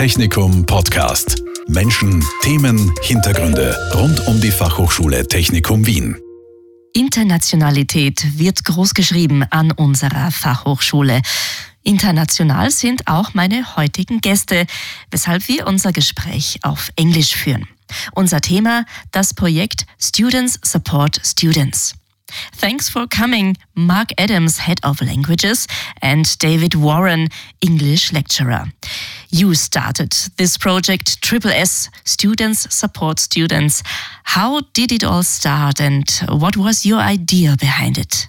Technikum Podcast. Menschen, Themen, Hintergründe rund um die Fachhochschule Technikum Wien. Internationalität wird groß geschrieben an unserer Fachhochschule. International sind auch meine heutigen Gäste, weshalb wir unser Gespräch auf Englisch führen. Unser Thema, das Projekt Students Support Students. Thanks for coming, Mark Adams, Head of Languages, and David Warren, English lecturer. You started this project, Triple S, Students Support Students. How did it all start and what was your idea behind it?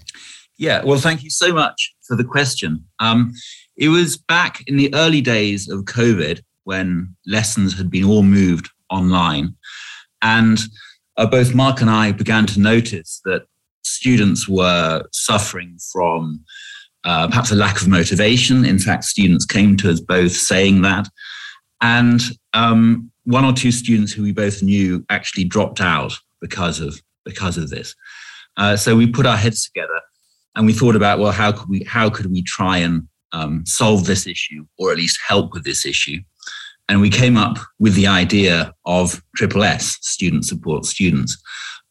Yeah, well, thank you so much for the question. Um, it was back in the early days of COVID when lessons had been all moved online. And uh, both Mark and I began to notice that students were suffering from uh, perhaps a lack of motivation. In fact, students came to us both saying that. And um, one or two students who we both knew actually dropped out because of because of this. Uh, so we put our heads together and we thought about well, how could we how could we try and um, solve this issue or at least help with this issue? And we came up with the idea of Triple S, Student Support Students.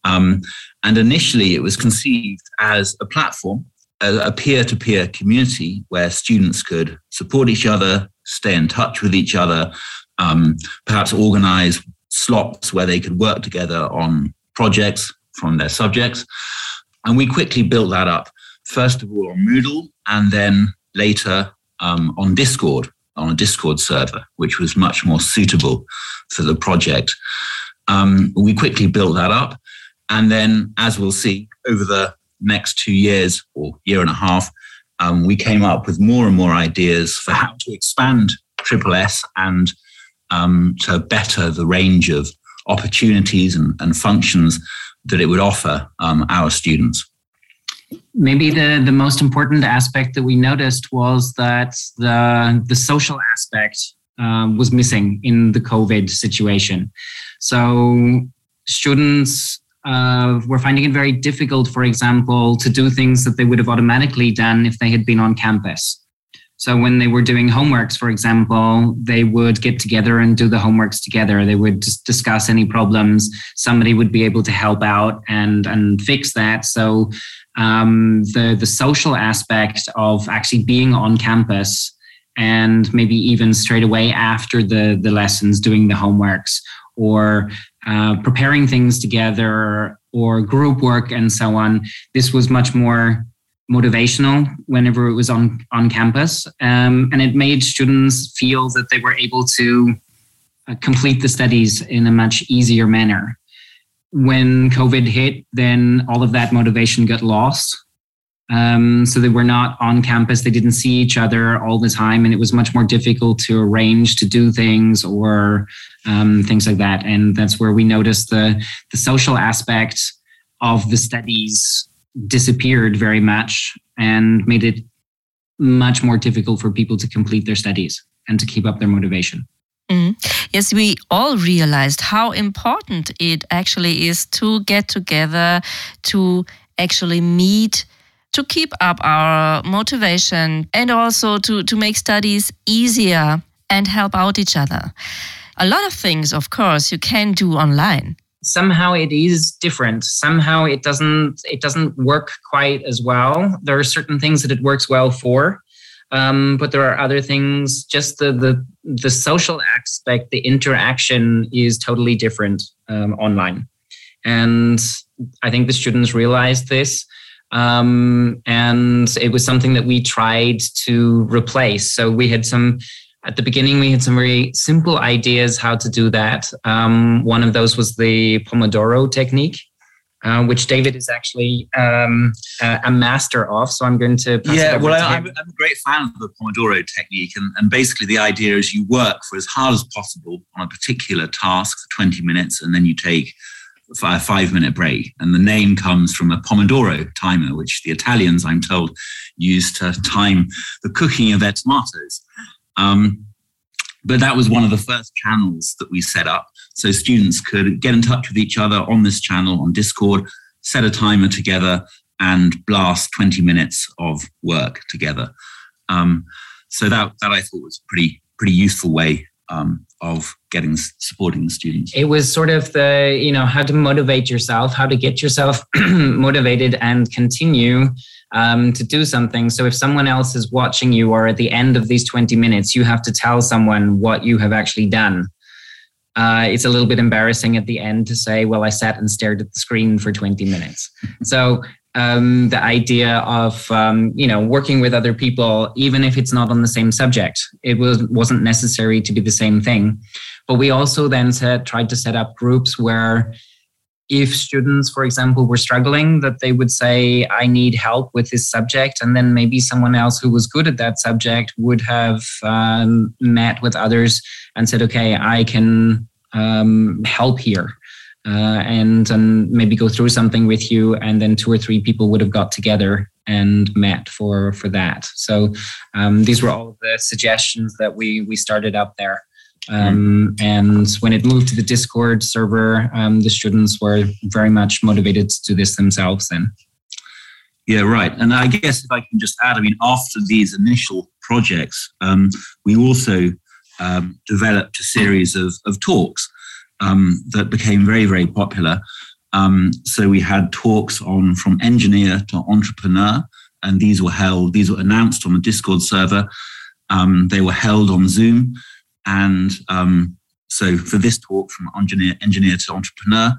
Um, and initially, it was conceived as a platform, a peer to peer community where students could support each other, stay in touch with each other, um, perhaps organize slots where they could work together on projects from their subjects. And we quickly built that up, first of all on Moodle, and then later um, on Discord, on a Discord server, which was much more suitable for the project. Um, we quickly built that up. And then, as we'll see, over the next two years or year and a half, um, we came up with more and more ideas for how to expand Triple S and um, to better the range of opportunities and, and functions that it would offer um, our students. Maybe the, the most important aspect that we noticed was that the, the social aspect um, was missing in the COVID situation. So students uh, were finding it very difficult, for example, to do things that they would have automatically done if they had been on campus. So when they were doing homeworks, for example, they would get together and do the homeworks together. They would discuss any problems. Somebody would be able to help out and and fix that. So um, the the social aspect of actually being on campus and maybe even straight away after the the lessons doing the homeworks or uh, preparing things together or group work and so on. This was much more motivational whenever it was on on campus, um, and it made students feel that they were able to uh, complete the studies in a much easier manner. When COVID hit, then all of that motivation got lost, um, so they were not on campus. They didn't see each other all the time, and it was much more difficult to arrange to do things or um, things like that. And that's where we noticed the the social aspect of the studies disappeared very much and made it much more difficult for people to complete their studies and to keep up their motivation. Mm. Yes, we all realized how important it actually is to get together, to actually meet to keep up our motivation and also to, to make studies easier and help out each other. A lot of things, of course, you can do online. Somehow it is different. Somehow it doesn't it doesn't work quite as well. There are certain things that it works well for, um, but there are other things. Just the the the social aspect, the interaction is totally different um, online, and I think the students realize this um, and it was something that we tried to replace. So we had some at the beginning we had some very simple ideas how to do that. Um, one of those was the Pomodoro technique. Uh, which David is actually um, uh, a master of. So I'm going to. yeah, well, I, am a great fan of the Pomodoro technique. And, and basically, the idea is you work for as hard as possible on a particular task for 20 minutes, and then you take a five minute break. And the name comes from a Pomodoro timer, which the Italians, I'm told, use to time the cooking of their tomatoes. Um, but that was one of the first channels that we set up. So students could get in touch with each other on this channel on Discord, set a timer together, and blast 20 minutes of work together. Um, so that, that I thought was a pretty, pretty useful way um, of getting supporting the students? It was sort of the you know how to motivate yourself, how to get yourself motivated and continue um, to do something. So if someone else is watching you, or at the end of these twenty minutes, you have to tell someone what you have actually done. Uh, it's a little bit embarrassing at the end to say, "Well, I sat and stared at the screen for twenty minutes." so um, the idea of um, you know working with other people, even if it's not on the same subject. It was wasn't necessary to be the same thing, but we also then said tried to set up groups where if students, for example, were struggling, that they would say, I need help with this subject. And then maybe someone else who was good at that subject would have um, met with others and said, okay, I can um, help here uh, and and maybe go through something with you and then two or three people would have got together and met for for that. So um, these were all the suggestions that we we started up there. Um, and when it moved to the discord server um, the students were very much motivated to do this themselves then. Yeah right. And i guess if i can just add i mean after these initial projects um, we also um, developed a series of, of talks um, that became very, very popular. Um, so we had talks on from engineer to entrepreneur, and these were held, these were announced on the Discord server. Um, they were held on Zoom. And um, so for this talk from engineer, engineer to entrepreneur,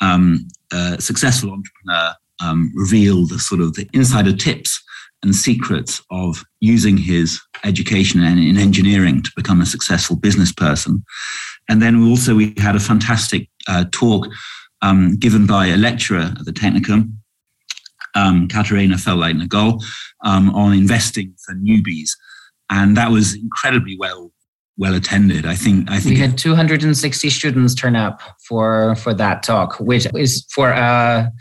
um, a successful entrepreneur um, revealed the sort of the insider tips and secrets of using his education in engineering to become a successful business person. And then we also we had a fantastic uh, talk um, given by a lecturer at the Technikum, um, Katarina Feldleitner um, on investing for newbies, and that was incredibly well well attended. I think I think we had 260 students turn up for for that talk, which is for a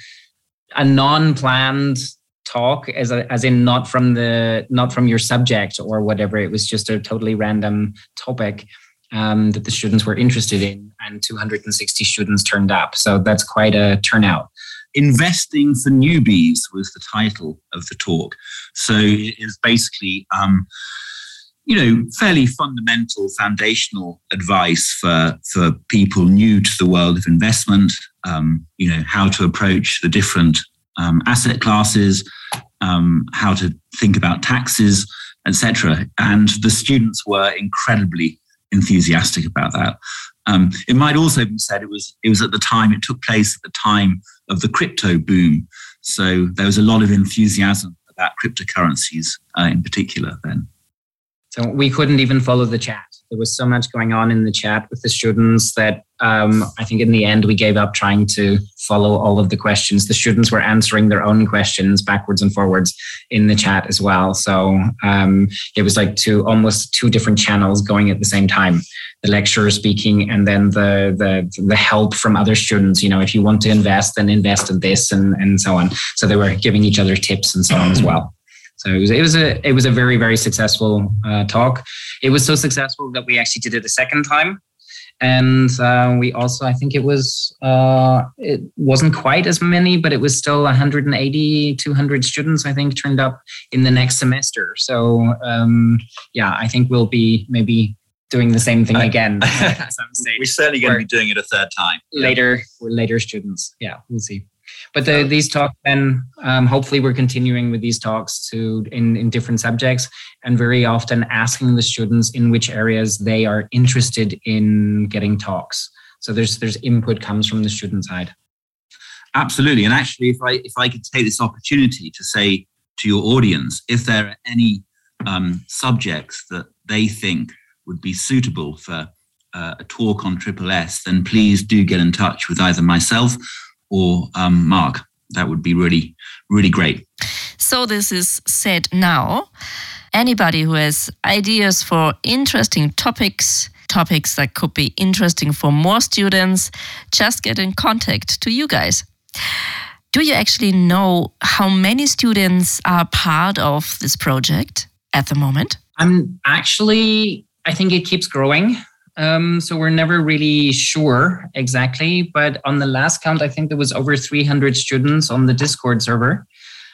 a non-planned talk as a, as in not from the not from your subject or whatever it was just a totally random topic um, that the students were interested in, and 260 students turned up. So that's quite a turnout. Investing for Newbies was the title of the talk. So it is basically, um, you know, fairly fundamental, foundational advice for, for people new to the world of investment, um, you know, how to approach the different um, asset classes, um, how to think about taxes, etc. And the students were incredibly enthusiastic about that. Um, it might also be said it was it was at the time it took place at the time of the crypto boom, so there was a lot of enthusiasm about cryptocurrencies uh, in particular then. So we couldn't even follow the chat. There was so much going on in the chat with the students that um, I think in the end we gave up trying to follow all of the questions. The students were answering their own questions backwards and forwards in the chat as well. So um, it was like two almost two different channels going at the same time. The lecturer speaking and then the the the help from other students. You know, if you want to invest, then invest in this and and so on. So they were giving each other tips and so on as well. So it was it was a it was a very very successful uh, talk. It was so successful that we actually did it a second time. And uh, we also i think it was uh, it wasn't quite as many but it was still 180 200 students i think turned up in the next semester. So um, yeah i think we'll be maybe doing the same thing again at some stage. We're certainly going to be doing it a third time. Later for later students. Yeah we'll see but the, these talks then um, hopefully we're continuing with these talks to in, in different subjects and very often asking the students in which areas they are interested in getting talks. So there's there's input comes from the student side. Absolutely. And actually if i if i could take this opportunity to say to your audience if there are any um, subjects that they think would be suitable for uh, a talk on triple s then please do get in touch with either myself or um, Mark. That would be really, really great. So, this is said now. Anybody who has ideas for interesting topics, topics that could be interesting for more students, just get in contact to you guys. Do you actually know how many students are part of this project at the moment? I'm actually, I think it keeps growing. Um, so we're never really sure exactly. But on the last count, I think there was over 300 students on the Discord server.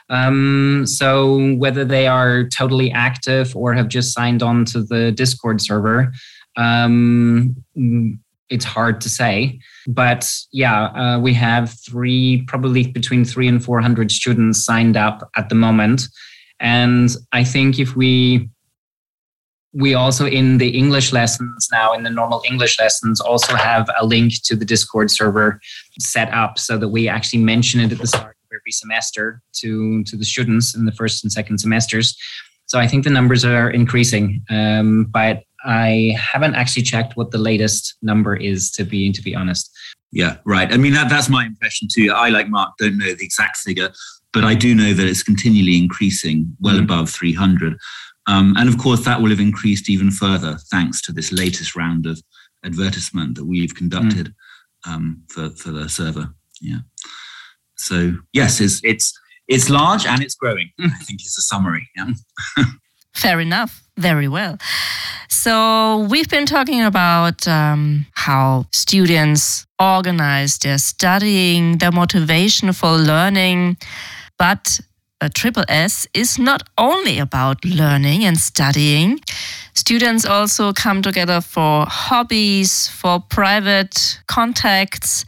Um, so whether they are totally active or have just signed on to the Discord server, Um, it's hard to say, but yeah, uh, we have three, probably between three and 400 students signed up at the moment. And I think if we we also in the english lessons now in the normal english lessons also have a link to the discord server set up so that we actually mention it at the start of every semester to to the students in the first and second semesters. So i think the numbers are increasing um, but i haven't actually checked what the latest number is to be to be honest. Yeah right. I mean that, that's my impression too. I like mark don't know the exact figure but i do know that it's continually increasing well mm-hmm. above 300 um, and of course, that will have increased even further thanks to this latest round of advertisement that we've conducted mm. um, for, for the server. Yeah. So yes, it's it's it's large and it's growing. I think it's a summary. Yeah. Fair enough. Very well. So we've been talking about um, how students organize their studying, their motivation for learning, but a triple S is not only about learning and studying. Students also come together for hobbies, for private contacts.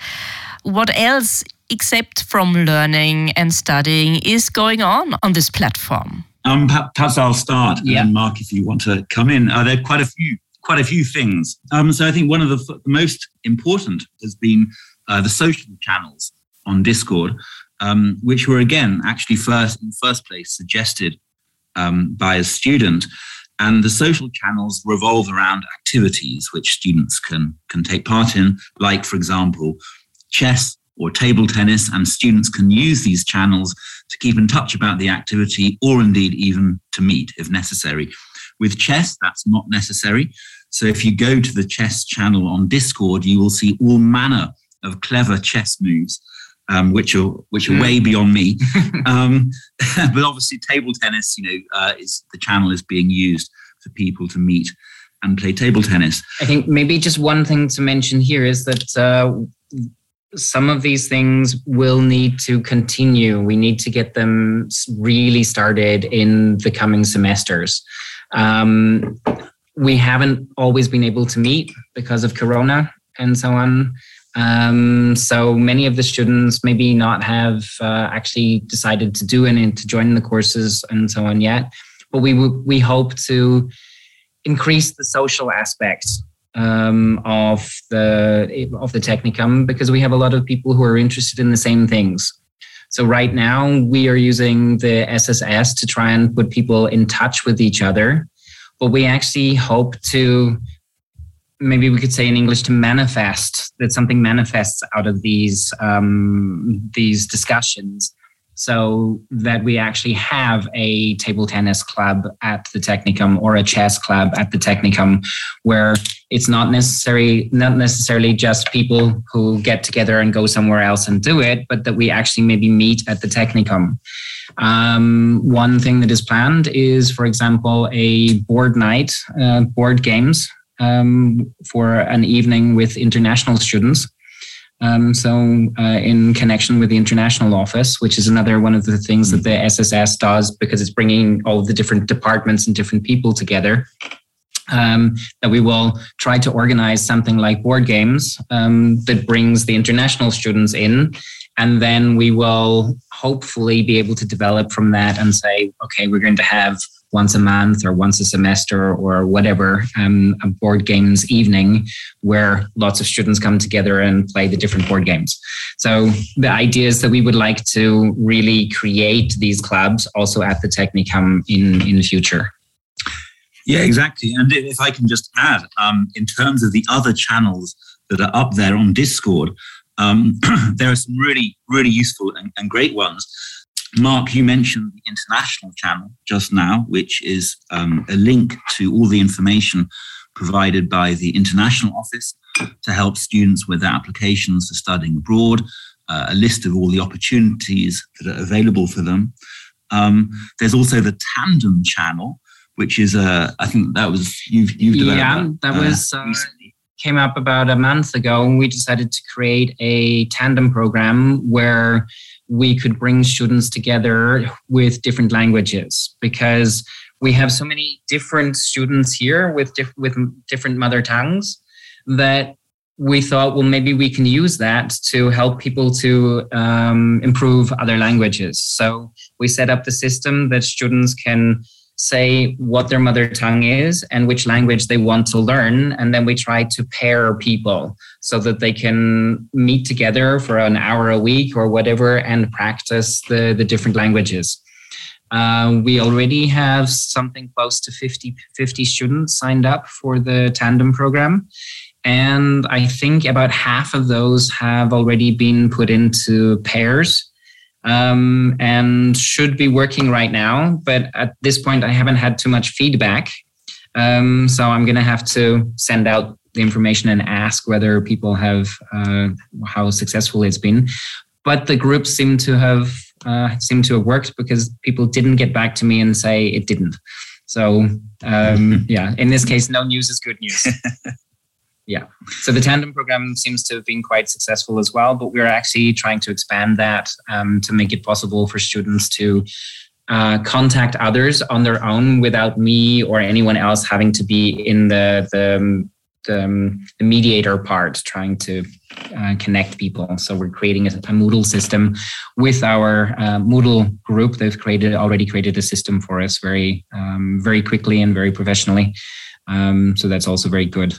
What else, except from learning and studying, is going on on this platform? Um, perhaps I'll start. Yeah. And Mark, if you want to come in, uh, there are quite a few, quite a few things. Um, so I think one of the, f- the most important has been uh, the social channels on Discord um, which were again actually first in first place suggested um, by a student. And the social channels revolve around activities which students can can take part in, like for example, chess or table tennis, and students can use these channels to keep in touch about the activity or indeed even to meet if necessary. With chess, that's not necessary. So if you go to the chess channel on Discord, you will see all manner of clever chess moves um, which are which are mm. way beyond me. um, but obviously, table tennis, you know, uh, is the channel is being used for people to meet and play table tennis. I think maybe just one thing to mention here is that. Uh, some of these things will need to continue. We need to get them really started in the coming semesters. Um, we haven't always been able to meet because of Corona and so on. Um, so many of the students maybe not have uh, actually decided to do any to join the courses and so on yet. But we we hope to increase the social aspects um, of the of the technikum because we have a lot of people who are interested in the same things. So right now we are using the SSS to try and put people in touch with each other, but we actually hope to maybe we could say in English to manifest that something manifests out of these um, these discussions, so that we actually have a table tennis club at the Technikum or a chess club at the Technikum, where it's not necessary not necessarily just people who get together and go somewhere else and do it, but that we actually maybe meet at the Technikum. Um, one thing that is planned is, for example, a board night, uh, board games um, for an evening with international students. Um, so, uh, in connection with the international office, which is another one of the things that the SSS does because it's bringing all the different departments and different people together. Um, that we will try to organize something like board games um, that brings the international students in. And then we will hopefully be able to develop from that and say, okay, we're going to have once a month or once a semester or whatever um, a board games evening where lots of students come together and play the different board games. So the idea is that we would like to really create these clubs also at the technikum in in the future. Yeah exactly. And if i can just add um, in terms of the other channels that are up there on discord um, there are some really really useful and, and great ones Mark, you mentioned the international channel just now, which is um, a link to all the information provided by the international office to help students with their applications for studying abroad, uh, a list of all the opportunities that are available for them. Um, there's also the Tandem channel, which is, uh, I think that was you've, you've developed. Yeah, that, uh, was uh, came up about a month ago, and we decided to create a tandem program where we could bring students together with different languages because we have so many different students here with diff- with different mother tongues that we thought, well, maybe we can use that to help people to um, improve other languages. So we set up the system that students can say what their mother tongue is and which language they want to learn. And then we try to pair people so that they can meet together for an hour a week or whatever and practice the, the different languages. Uh, we already have something close to 50, 50 students signed up for the tandem program. And I think about half of those have already been put into pairs um, and should be working right now. But at this point, I haven't had too much feedback. Um, so I'm going to have to send out the information and ask whether people have uh, how successful it's been. But the groups seem to have uh, seem to have worked because people didn't get back to me and say it didn't. So um, yeah, in this case, no news is good news. yeah. So the tandem program seems to have been quite successful as well, but we're actually trying to expand that um, to make it possible for students to uh, contact others on their own without me or anyone else having to be in the the, the, um, the mediator part, trying to uh, connect people. So we're creating a, a Moodle system with our uh, Moodle group. They've created already created a system for us very um, very quickly and very professionally. Um, so that's also very good.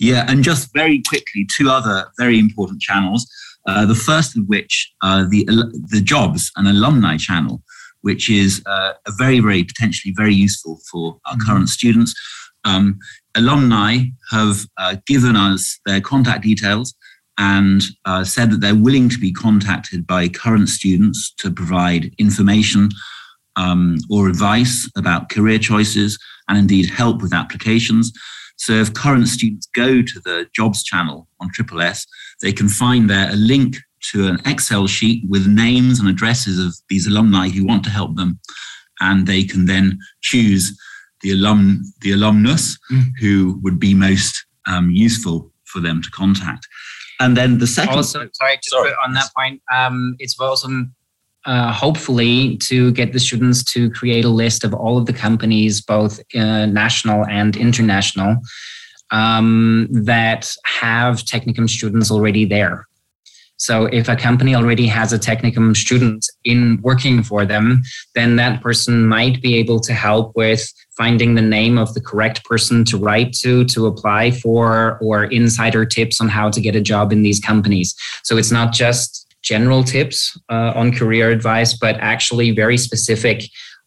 Yeah, and just very quickly, two other very important channels. Uh, the first of which, uh, the the jobs and alumni channel, which is uh, a very, very potentially very useful for our mm-hmm. current students. Um, alumni have uh, given us their contact details and uh, said that they're willing to be contacted by current students to provide information um, or advice about career choices and indeed help with applications. So if current students go to the jobs channel on Triple S, they can find there a link to an Excel sheet with names and addresses of these alumni who want to help them. And they can then choose the alum, the alumnus mm. who would be most um, useful for them to contact. And then the second. Also, sorry, just sorry. on that point, um, it's also uh, hopefully to get the students to create a list of all of the companies, both uh, national and international, um, that have Technikum students already there. So if a company already has a Technikum student in working for them, then that person might be able to help with finding the name of the correct person to write to, to apply for, or insider tips on how to get a job in these companies. So it's not just general tips uh, on career advice, but actually very specific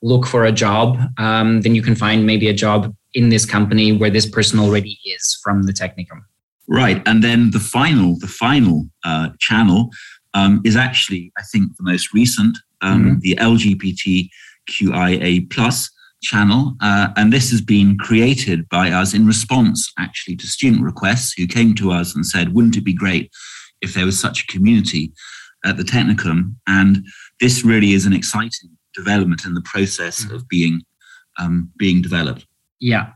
look for a job, um, then you can find maybe a job in this company where this person already is from the Technikum. Right, and then the final, the final uh, channel um, is actually, I think, the most recent, um, mm-hmm. the LGBTQIA plus channel, uh, and this has been created by us in response, actually, to student requests who came to us and said, "Wouldn't it be great if there was such a community at the Technikum. And this really is an exciting development in the process mm-hmm. of being um, being developed. Yeah.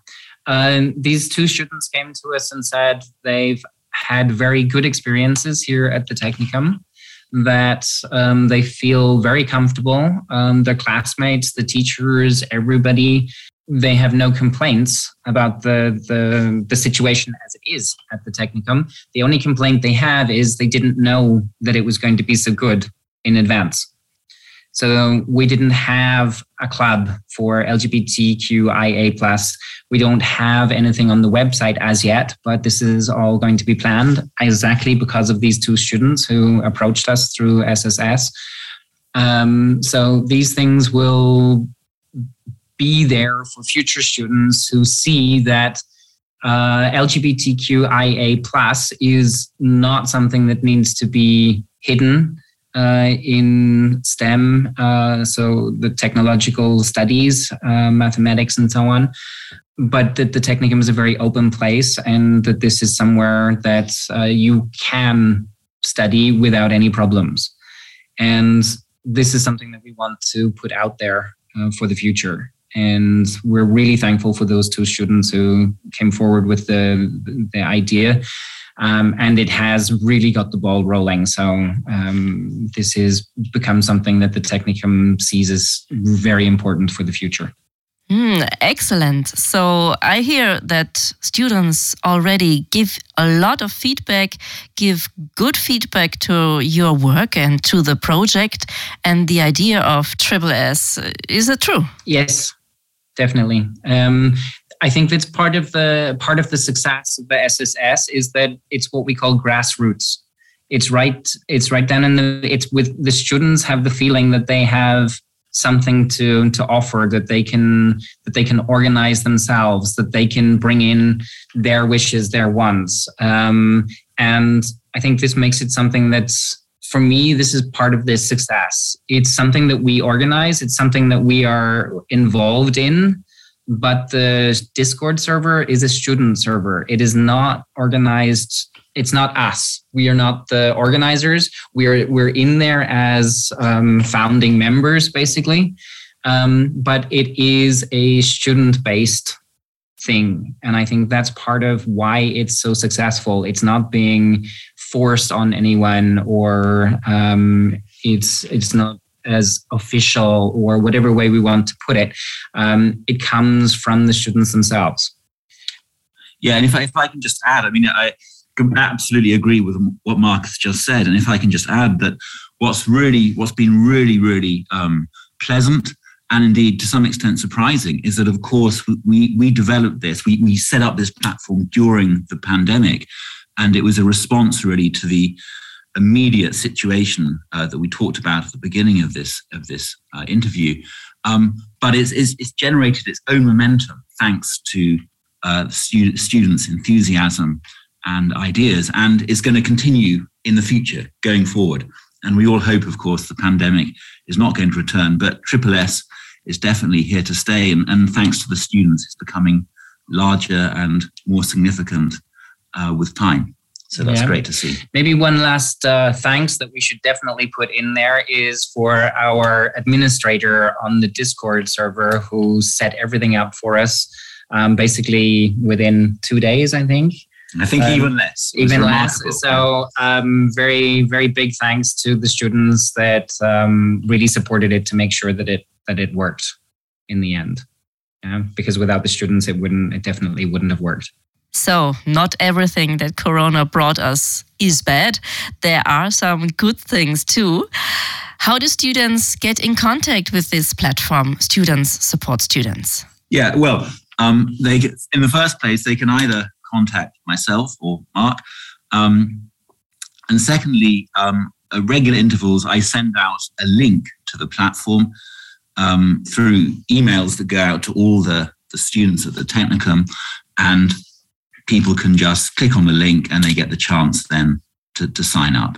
Um, these two students came to us and said they've had very good experiences here at the Technikum, that um, they feel very comfortable. Um, their classmates, the teachers, everybody they have no complaints about the, the, the situation as it is at the Technikum. The only complaint they have is they didn't know that it was going to be so good in advance. So we didn't have a club for LGBTQIA plus. We don't have anything on the website as yet, but this is all going to be planned exactly because of these two students who approached us through SSS. Um, so these things will be there for future students who see that uh, LGBTQIA plus is not something that needs to be hidden uh, in STEM, uh, so the technological studies, uh, mathematics, and so on. But that the Technikum is a very open place, and that this is somewhere that uh, you can study without any problems. And this is something that we want to put out there uh, for the future and we're really thankful for those two students who came forward with the the idea um, and it has really got the ball rolling so um, this has become something that the technikum sees as very important for the future Mm, excellent. So I hear that students already give a lot of feedback, give good feedback to your work and to the project and the idea of Triple S. Is it true? Yes, definitely. Um, I think that's part of the part of the success of the SSS is that it's what we call grassroots. It's right. It's right down in the. It's with the students have the feeling that they have something to to offer that they can that they can organize themselves that they can bring in their wishes their wants um, and i think this makes it something that's for me this is part of this success it's something that we organize it's something that we are involved in but the discord server is a student server it is not organized it's not us. We are not the organizers. We're we're in there as um, founding members, basically. Um, but it is a student based thing, and I think that's part of why it's so successful. It's not being forced on anyone, or um, it's it's not as official or whatever way we want to put it. Um, it comes from the students themselves. Yeah, and if I, if I can just add, I mean, I absolutely agree with what Marcus just said. And if I can just add that what's really, what's been really, really um, pleasant and indeed to some extent surprising is that, of course, we, we developed this, we, we set up this platform during the pandemic. And it was a response really to the immediate situation uh, that we talked about at the beginning of this, of this uh, interview. Um, but it's, it's, it's, generated its own momentum thanks to uh, student, students' enthusiasm and ideas, and is going to continue in the future going forward. And we all hope, of course, the pandemic is not going to return, but Triple S is definitely here to stay. And, and thanks to the students, it's becoming larger and more significant uh, with time. So that's yeah. great to see. Maybe one last uh, thanks that we should definitely put in there is for our administrator on the Discord server who set everything up for us um, basically within two days, I think. I think um, even less. Even less. So, um, very, very big thanks to the students that um, really supported it to make sure that it that it worked in the end. Yeah, because without the students, it wouldn't. It definitely wouldn't have worked. So, not everything that Corona brought us is bad. There are some good things too. How do students get in contact with this platform? Students support students. Yeah, well, um, they in the first place they can either contact myself or Mark. Um, and secondly, um, at regular intervals, I send out a link to the platform um, through emails that go out to all the, the students at the Technicum. And people can just click on the link and they get the chance then to, to sign up.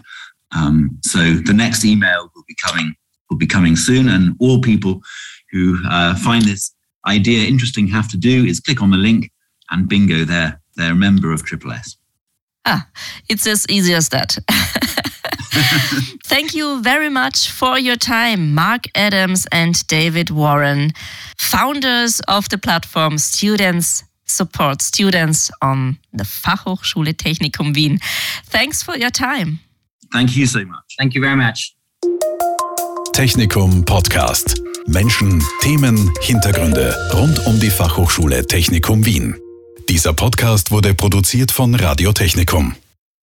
Um, so the next email will be coming will be coming soon, and all people who uh, find this idea interesting have to do is click on the link, and bingo, there they're a member of Triple S. Ah, it's as easy as that. Thank you very much for your time, Mark Adams and David Warren, founders of the platform Students Support Students on the Fachhochschule Technikum Wien. Thanks for your time. Thank you so much. Thank you very much. Technikum Podcast. Menschen, Themen, Hintergründe rund um die Fachhochschule Technikum Wien. Dieser Podcast wurde produziert von Radio Technikum.